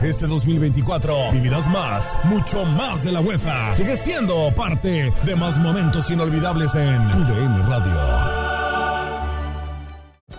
Este 2024 vivirás más, mucho más de la UEFA. Sigue siendo parte de más momentos inolvidables en tu DN Radio.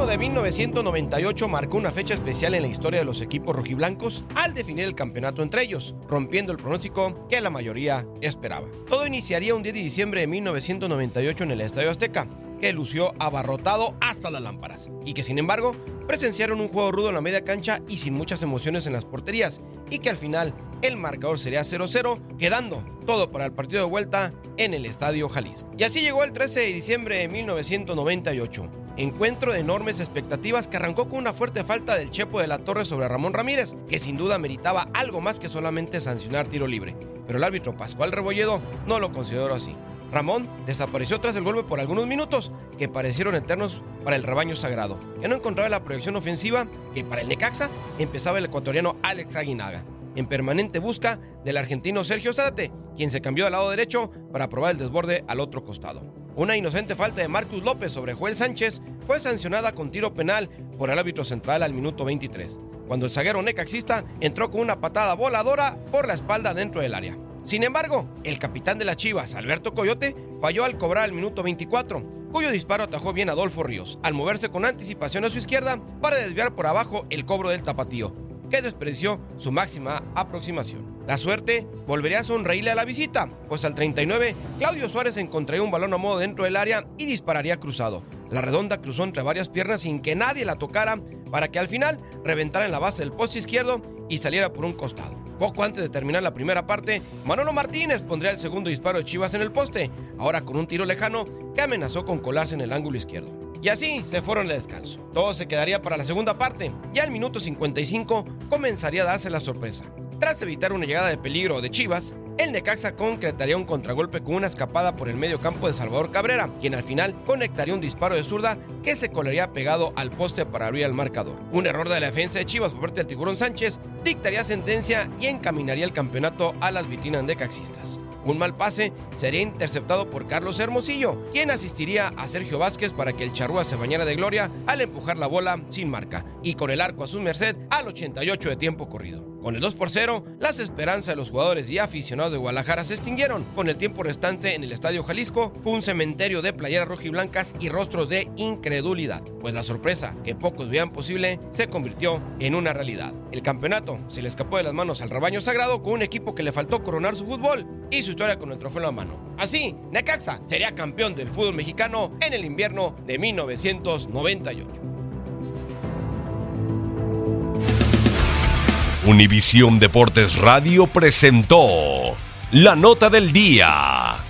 Invierno de 1998 marcó una fecha especial en la historia de los equipos rojiblancos al definir el campeonato entre ellos, rompiendo el pronóstico que la mayoría esperaba. Todo iniciaría un 10 de diciembre de 1998 en el Estadio Azteca, que lució abarrotado hasta las lámparas, y que sin embargo presenciaron un juego rudo en la media cancha y sin muchas emociones en las porterías, y que al final el marcador sería 0-0, quedando todo para el partido de vuelta en el Estadio Jalisco. Y así llegó el 13 de diciembre de 1998. Encuentro de enormes expectativas que arrancó con una fuerte falta del Chepo de la Torre sobre Ramón Ramírez, que sin duda meritaba algo más que solamente sancionar tiro libre. Pero el árbitro Pascual Rebolledo no lo consideró así. Ramón desapareció tras el golpe por algunos minutos que parecieron eternos para el rebaño sagrado, que no encontraba la proyección ofensiva que para el Necaxa empezaba el ecuatoriano Alex Aguinaga, en permanente busca del argentino Sergio Zárate, quien se cambió al lado derecho para probar el desborde al otro costado. Una inocente falta de Marcus López sobre Joel Sánchez fue sancionada con tiro penal por el árbitro central al minuto 23, cuando el zaguero necaxista entró con una patada voladora por la espalda dentro del área. Sin embargo, el capitán de las Chivas, Alberto Coyote, falló al cobrar al minuto 24, cuyo disparo atajó bien Adolfo Ríos, al moverse con anticipación a su izquierda para desviar por abajo el cobro del tapatío, que despreció su máxima aproximación. La suerte volvería a sonreírle a la visita, pues al 39, Claudio Suárez encontraría un balón a modo dentro del área y dispararía cruzado. La redonda cruzó entre varias piernas sin que nadie la tocara para que al final reventara en la base del poste izquierdo y saliera por un costado. Poco antes de terminar la primera parte, Manolo Martínez pondría el segundo disparo de Chivas en el poste, ahora con un tiro lejano que amenazó con colarse en el ángulo izquierdo. Y así se fueron al descanso. Todo se quedaría para la segunda parte. Ya al minuto 55 comenzaría a darse la sorpresa. Tras evitar una llegada de peligro de Chivas, el Necaxa concretaría un contragolpe con una escapada por el medio campo de Salvador Cabrera, quien al final conectaría un disparo de zurda que se colaría pegado al poste para abrir el marcador. Un error de la defensa de Chivas por parte del Tiburón Sánchez dictaría sentencia y encaminaría el campeonato a las vitrinas necaxistas. Un mal pase sería interceptado por Carlos Hermosillo, quien asistiría a Sergio Vázquez para que el charrúa se bañara de gloria al empujar la bola sin marca y con el arco a su merced al 88 de tiempo corrido. Con el 2 por 0, las esperanzas de los jugadores y aficionados de Guadalajara se extinguieron. Con el tiempo restante en el Estadio Jalisco, fue un cementerio de playeras rojiblancas y rostros de incredulidad pues la sorpresa que pocos veían posible se convirtió en una realidad. El campeonato se le escapó de las manos al rebaño sagrado con un equipo que le faltó coronar su fútbol y su historia con el trofeo en la mano. Así, Necaxa sería campeón del fútbol mexicano en el invierno de 1998. Univisión Deportes Radio presentó la nota del día.